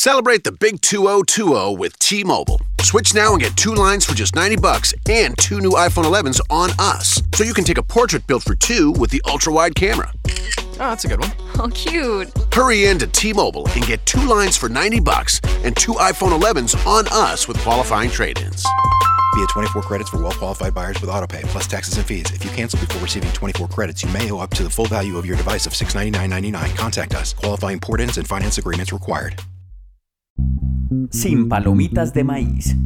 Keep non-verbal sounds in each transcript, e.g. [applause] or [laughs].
Celebrate the big 2020 with T-Mobile. Switch now and get two lines for just 90 bucks and two new iPhone 11s on us. So you can take a portrait built for two with the ultra-wide camera. Oh, that's a good one. Oh, cute. Hurry in to T-Mobile and get two lines for 90 bucks and two iPhone 11s on us with qualifying trade-ins. Via 24 credits for well-qualified buyers with autopay plus taxes and fees. If you cancel before receiving 24 credits, you may owe up to the full value of your device of $699.99. Contact us. Qualifying port-ins and finance agreements required. Sin palomitas de maíz.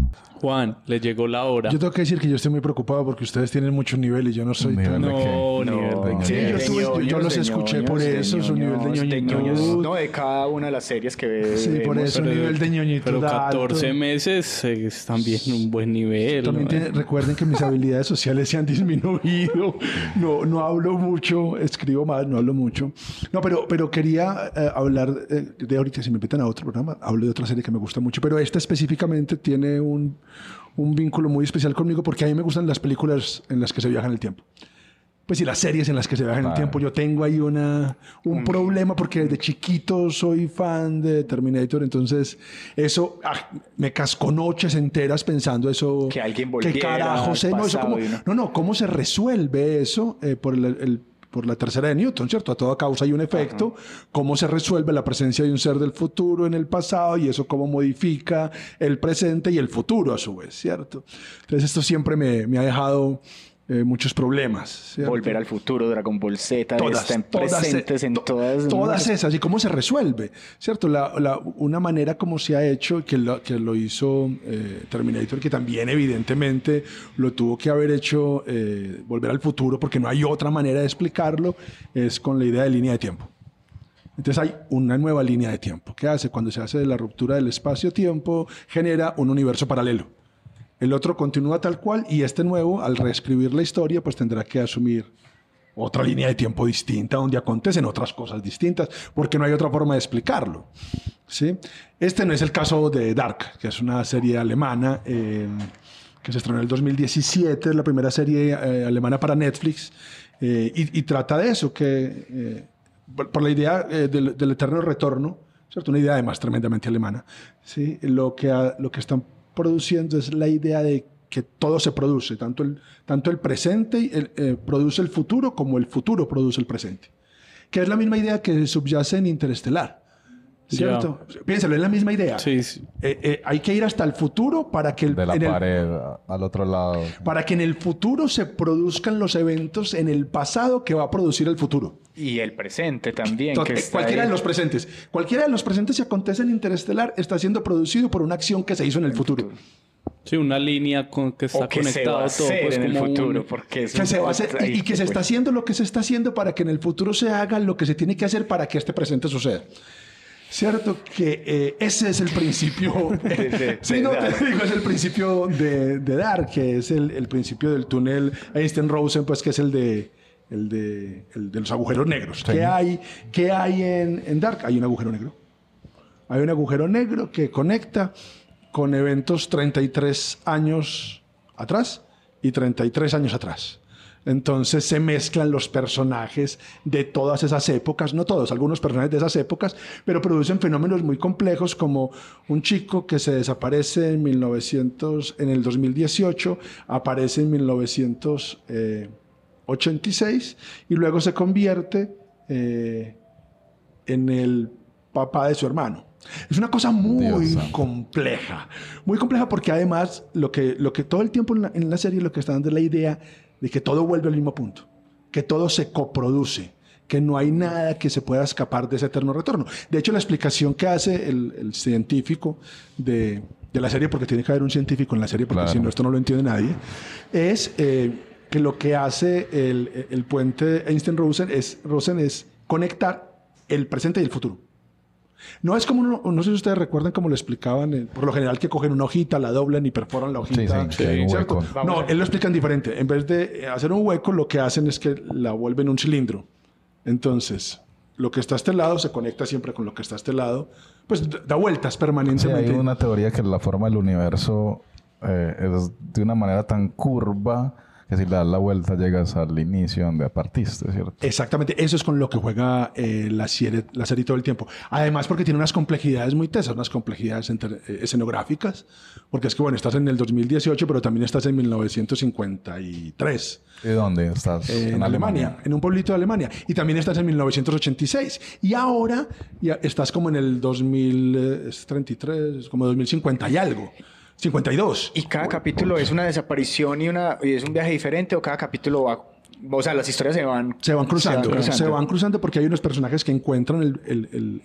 Juan, le llegó la hora. Yo tengo que decir que yo estoy muy preocupado porque ustedes tienen mucho nivel y yo no soy tan... No, nivel de Sí, yo, los escuché por eso, su nivel de ñoños, No, de cada una de las series que ve. Sí, por eso, nivel de ñoñitud Pero alto. 14 meses eh, es también un buen nivel. También ¿no? tiene- recuerden que mis [laughs] habilidades sociales se han disminuido. No, no hablo mucho, escribo más, no hablo mucho. No, pero, pero quería eh, hablar eh, de ahorita, si me invitan a otro programa, hablo de otra serie que me gusta mucho, pero esta específicamente tiene un, un vínculo muy especial conmigo porque a mí me gustan las películas en las que se viaja en el tiempo. Pues y las series en las que se viaja en el tiempo. Yo tengo ahí una, un problema porque desde chiquito soy fan de Terminator, entonces eso ah, me cascó noches enteras pensando eso. Que alguien ¿Qué volviera carajo al sé? No, eso como- no, no, ¿cómo se resuelve eso eh, por el- el- por la tercera de Newton, ¿cierto? A toda causa hay un efecto. ¿Cómo se resuelve la presencia de un ser del futuro en el pasado y eso cómo modifica el presente y el futuro a su vez, ¿cierto? Entonces esto siempre me, me ha dejado eh, muchos problemas. ¿cierto? Volver al futuro, Dragon Ball Z, Todas, están todas, presentes en to- todas. Todas esas. ¿Y cómo se resuelve? ¿Cierto? La- la- una manera como se ha hecho, que lo, que lo hizo eh, Terminator, que también evidentemente lo tuvo que haber hecho eh, Volver al Futuro, porque no hay otra manera de explicarlo, es con la idea de línea de tiempo. Entonces hay una nueva línea de tiempo. ¿Qué hace? Cuando se hace la ruptura del espacio-tiempo, genera un universo paralelo. El otro continúa tal cual y este nuevo, al reescribir la historia, pues tendrá que asumir otra línea de tiempo distinta donde acontecen otras cosas distintas, porque no hay otra forma de explicarlo. ¿sí? Este no es el caso de Dark, que es una serie alemana eh, que se estrenó en el 2017, es la primera serie eh, alemana para Netflix, eh, y, trata de eso, que por, la idea del, eterno retorno, ¿cierto? una idea además tremendamente alemana, ¿sí? lo, que, lo que están produciendo es la idea de que todo se produce, tanto el, tanto el presente el, eh, produce el futuro como el futuro produce el presente. Que es la misma idea que subyace en Interestelar. ¿Cierto? Piénsalo, es la misma idea. Sí, sí. Eh, eh, hay que ir hasta el futuro para que, el, De la en el- pared a- al otro lado. para que en el futuro se produzcan los eventos en el pasado que va a producir el futuro. Y el presente también. Tot- que está cualquiera ahí. de los presentes. Cualquiera de los presentes si acontece en Interestelar está siendo producido por una acción que se hizo en el futuro. Sí, una línea con que está O que se conectado va a todo. Pues, en el un- futuro. Porque es Que un- se va a hacer- y, que se fue. está haciendo lo que se está haciendo para que en el futuro se haga lo que se tiene que hacer para que este presente suceda. Cierto que eh, ese es el principio. [laughs] de- [laughs] sí, de no te digo, es el principio de, Dark, que es el, el principio del túnel Einstein-Rosen, pues que es el de, el de, el de los agujeros negros. ¿Qué hay, qué hay en, en Dark? Hay un agujero negro. Hay un agujero negro que conecta con eventos 33 años atrás y 33 años atrás. Entonces se mezclan los personajes de todas esas épocas, no todos, algunos personajes de esas épocas, pero producen fenómenos muy complejos como un chico que se desaparece en 1900, en el 2018, aparece en 1986 y luego se convierte eh, en el papá de su hermano. Es una cosa muy Dios compleja, muy compleja porque además lo que, lo que todo el tiempo en la, en la serie lo que está dando es la idea de que todo vuelve al mismo punto, que todo se coproduce, que no hay nada que se pueda escapar de ese eterno retorno. De hecho, la explicación que hace el, el científico de, de la serie, porque tiene que haber un científico en la serie, porque Claro. si no, esto no lo entiende nadie, es eh, que lo que hace el, el puente Einstein-Rosen es, Rosen es conectar el presente y el futuro. No es como, uno- no sé si ustedes recuerdan cómo lo explicaban, eh, por lo general que cogen una hojita, la doblan y perforan la hojita. sí, hueco. No, él lo explican diferente. En vez de eh, hacer un hueco, lo que hacen es que la vuelven un cilindro. Entonces, lo que está a este lado se conecta siempre con lo que está a este lado. Pues da vueltas Sí, permanentemente. hay una teoría que la forma del universo eh, es de una manera tan curva Que si le das la vuelta llegas al inicio donde partiste, ¿cierto? Exactamente, eso es con lo que juega eh, la, serie, la serie todo el tiempo. Además, porque tiene unas complejidades muy tesas, unas complejidades enter- eh, escenográficas, porque es que, bueno, estás en el 2018, pero también estás en 1953. ¿Y dónde estás? eh, en, Alemania, en un pueblito de Alemania. Y también estás en 1986. Y ahora ya estás como en el 2033, como 2050 y algo. 52. ¿Y cada capítulo es una desaparición y, una, y es un viaje diferente o cada capítulo va... O sea, las historias se van... Se van cruzando, se van cruzando, cruzando. porque hay unos personajes que encuentran el,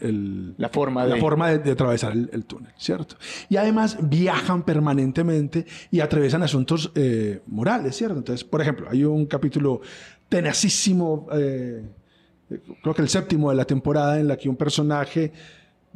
el- La forma la de- forma de, de atravesar el, el túnel, ¿cierto? Y además viajan permanentemente y atraviesan asuntos eh, morales, ¿cierto? Entonces, por ejemplo, hay un capítulo tenacísimo, eh, creo que el séptimo de la temporada, en la que un personaje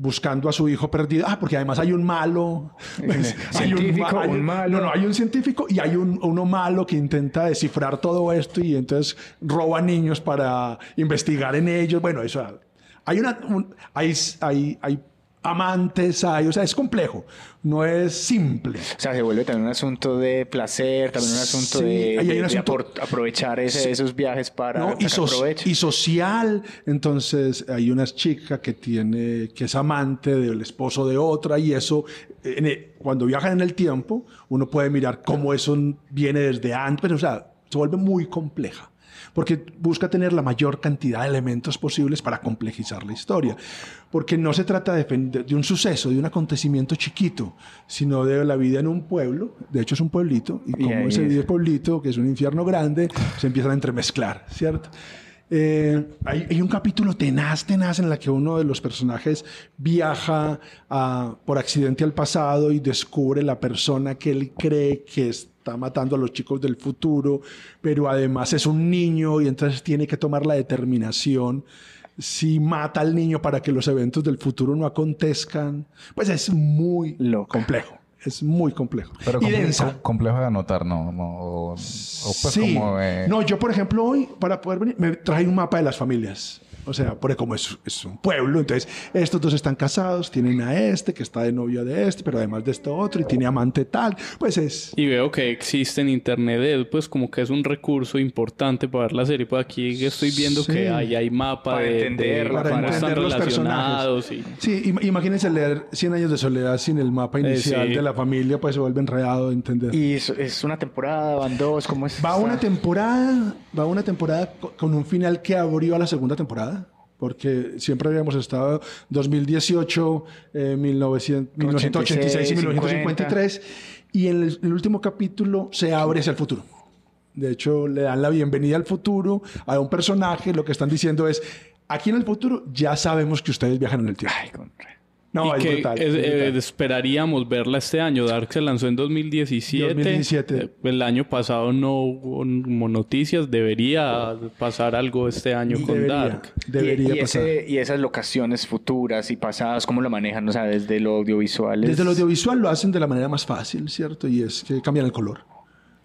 buscando a su hijo perdido. Ah, porque además hay un malo. pues, hay ma- un malo. No, no, hay un científico y hay un, uno malo que intenta descifrar todo esto y entonces roba niños para investigar en ellos. Bueno, eso. Hay una. un- hay, hay, hay amantes, hay. O sea, es complejo. No es simple. O sea, se vuelve también un asunto de placer, también un asunto Sí, de, hay de- asunto- aprovechar ese- esos viajes para ¿no? y, so- provecho. y social. Entonces hay una chica que tiene que es amante del esposo de otra y eso en el- cuando viajan en el tiempo uno puede mirar cómo eso viene desde antes, pero o sea se vuelve muy compleja. Porque busca tener la mayor cantidad de elementos posibles para complejizar la historia. Porque no se trata de, de- un suceso, de un acontecimiento chiquito, sino de la vida en un pueblo. De hecho, es un pueblito. Y como ahí ese es. pueblito, que es un infierno grande, se empiezan a entremezclar, ¿cierto? Eh, hay, hay un capítulo tenaz, tenaz, en la que uno de los personajes viaja a- por accidente al pasado y descubre la persona que él cree que está matando a los chicos del futuro, pero además es un niño y entonces tiene que tomar la determinación si mata al niño para que los eventos del futuro no acontezcan. Pues es muy Loca. complejo. Es muy complejo. Pero y densa. com- complejo de anotar, ¿no? no o, o pues sí. como... eh, No, yo, por ejemplo, hoy, para poder venir, me traje un mapa de las familias. O sea, porque como es, es un pueblo, entonces estos dos están casados, tienen a este que está de novio de este, pero además de esto otro, y tiene amante tal. Pues es. Y veo que existe en internet, pues como que es un recurso importante para ver la serie. Pues aquí estoy viendo Sí. que ahí hay mapa Para de, cómo para están entender los relacionados. Y... Sí, im- imagínense leer 100 años de soledad sin el mapa Eh, inicial sí. de la familia, pues se vuelve enredado de entender. Y es, es una temporada, van dos, ¿cómo es? Va una temporada, va una temporada co- con un final que abrió a la segunda temporada. Porque siempre habíamos estado 2018, eh, 1900 1986 y 1953. Y en el, el último capítulo se abre hacia el futuro. De hecho, le dan la bienvenida al futuro a un personaje. Lo que están diciendo es, aquí en el futuro ya sabemos que ustedes viajan en el tiempo. Ay, con- No, y es que brutal. es- es eh, esperaríamos verla este año. Dark se lanzó en 2017. 2017. Eh, El año pasado no hubo noticias. Debería pasar algo este año con Debería, Dark. debería y, y pasar. ese- y esas locaciones futuras y pasadas, ¿cómo lo manejan? O sea, desde lo audiovisual. es- Desde lo audiovisual lo hacen de la manera más fácil, ¿cierto? Y es que cambian el color.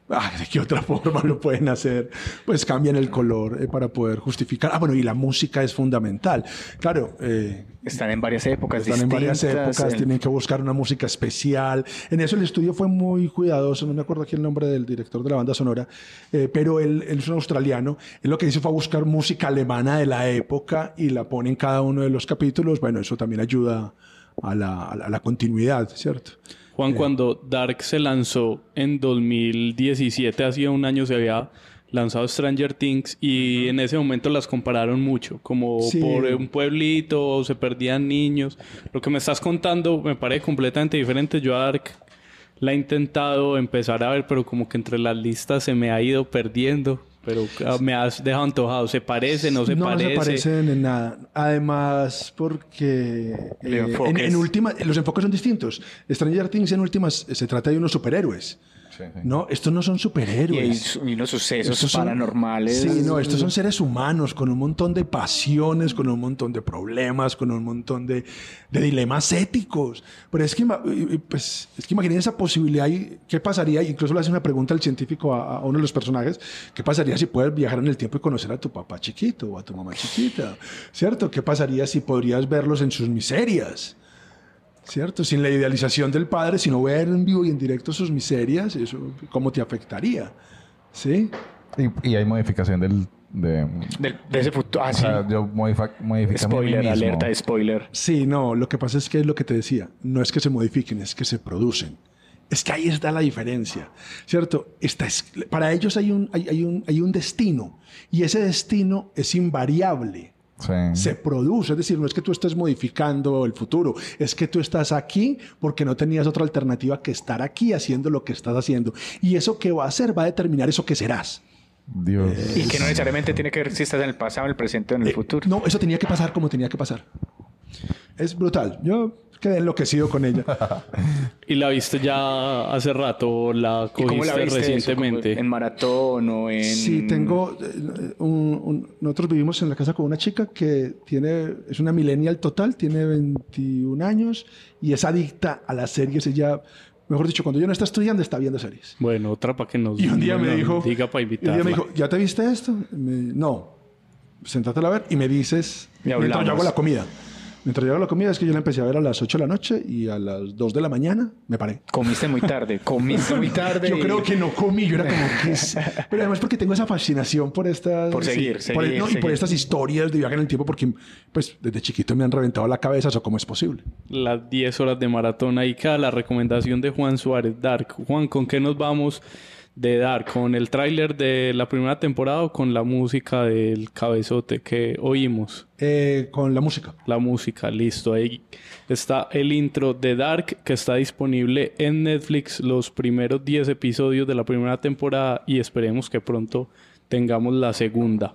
Ah, ¿De qué otra [laughs] forma lo pueden hacer? Pues cambian el color eh, para poder justificar. Ah, bueno, y la música es fundamental. Claro, eh, Están en varias épocas están en varias épocas, en- tienen que buscar una música especial. En eso el estudio fue muy cuidadoso, no me acuerdo aquí el nombre del director de la banda sonora, eh, pero él, él es un australiano. Él lo que hizo fue buscar música alemana de la época y la pone en cada uno de los capítulos. Bueno, eso también ayuda a la, a la- a la continuidad, ¿cierto? Juan, cuando Dark se lanzó en 2017, hacía un año se había lanzado Stranger Things y en ese momento las compararon mucho, como Sí. por un pueblito, se perdían niños. Lo que me estás contando me parece completamente diferente. Yo a Dark la he intentado empezar a ver, pero como que entre las listas se me ha ido perdiendo. Pero ah, me has dejado antojado. ¿Se parece? ¿No se no parece? se parecen en nada. Además, porque El eh, enfoque en, en última, los enfoques son distintos. Stranger Things en últimas se trata de unos superhéroes. Sí, sí. No, estos no son y, superhéroes. su- y unos sucesos Estos son- paranormales. Sí, no, estos son seres humanos con un montón de pasiones, con un montón de problemas, con un montón de, de dilemas éticos. Pero es que, y- y, pues, es que imaginen esa posibilidad y qué pasaría, incluso le hace una pregunta al científico a, a uno de los personajes, ¿qué pasaría si puedes viajar en el tiempo y conocer a tu papá chiquito o a tu mamá chiquita? ¿Cierto? ¿Qué pasaría si podrías verlos en sus miserias? ¿Cierto? Sin la idealización del padre, sino ver en vivo y en directo sus miserias, eso, ¿cómo te afectaría? ¿Sí? Y, y hay modificación del... De, Del- de ese futuro. Ah, o sí. sea, yo modifico mí Spoiler, mismo. alerta spoiler. Sí, no, lo que pasa es que es lo que te decía, no es que se modifiquen, es que se producen. Es que ahí está la diferencia, ¿cierto? Está es- para ellos hay un, hay, hay un, hay un destino y ese destino es invariable. Sí. Se produce, es decir, no es que tú estés modificando el futuro, es que tú estás aquí porque no tenías otra alternativa que estar aquí haciendo lo que estás haciendo. Y eso que va a hacer va a determinar eso que serás. Dios. Y que no necesariamente tiene que ver si estás en el pasado, en el presente o en el Eh, futuro. No, eso tenía que pasar como tenía que pasar. Es brutal. Yo quedé enloquecido con ella. [laughs] ¿Y la viste ya hace rato la ¿Y cómo la cogiste viste eso? recientemente? ¿Como ¿En maratón o en...? Sí, tengo. eh, un- un- nosotros vivimos en la casa con una chica que tiene. Es una millennial total, tiene 21 años y es adicta a las series. Ella, mejor dicho, cuando yo no está estudiando, está viendo series. Bueno, otra para que nos Y un día me dijo. diga para y un día invitarla. me dijo, ¿ya te viste esto? Me- no. Sentate a ver y me dices. Y mientras yo hago la comida. Mientras yo hago la comida es que yo la empecé a ver a las 8 de la noche y a las 2 de la mañana me paré. Comiste muy tarde. [laughs] Comiste muy tarde. Yo y- creo que no comí, yo era como que... es- Pero además porque tengo esa fascinación por estas... Por seguir, por- seguir, no, Y por estas historias de viaje en el tiempo porque pues desde chiquito me han reventado la cabeza, eso cómo es posible. Las 10 horas de maratón. Ahí queda la recomendación de Juan Suárez, Dark. Juan, ¿con qué nos vamos de Dark? ¿Con el tráiler de la primera temporada o con la música del cabezote que oímos? Eh, con la música. La música, listo. Ahí está el intro de Dark que está disponible en Netflix los primeros 10 episodios de la primera temporada y esperemos que pronto tengamos la segunda.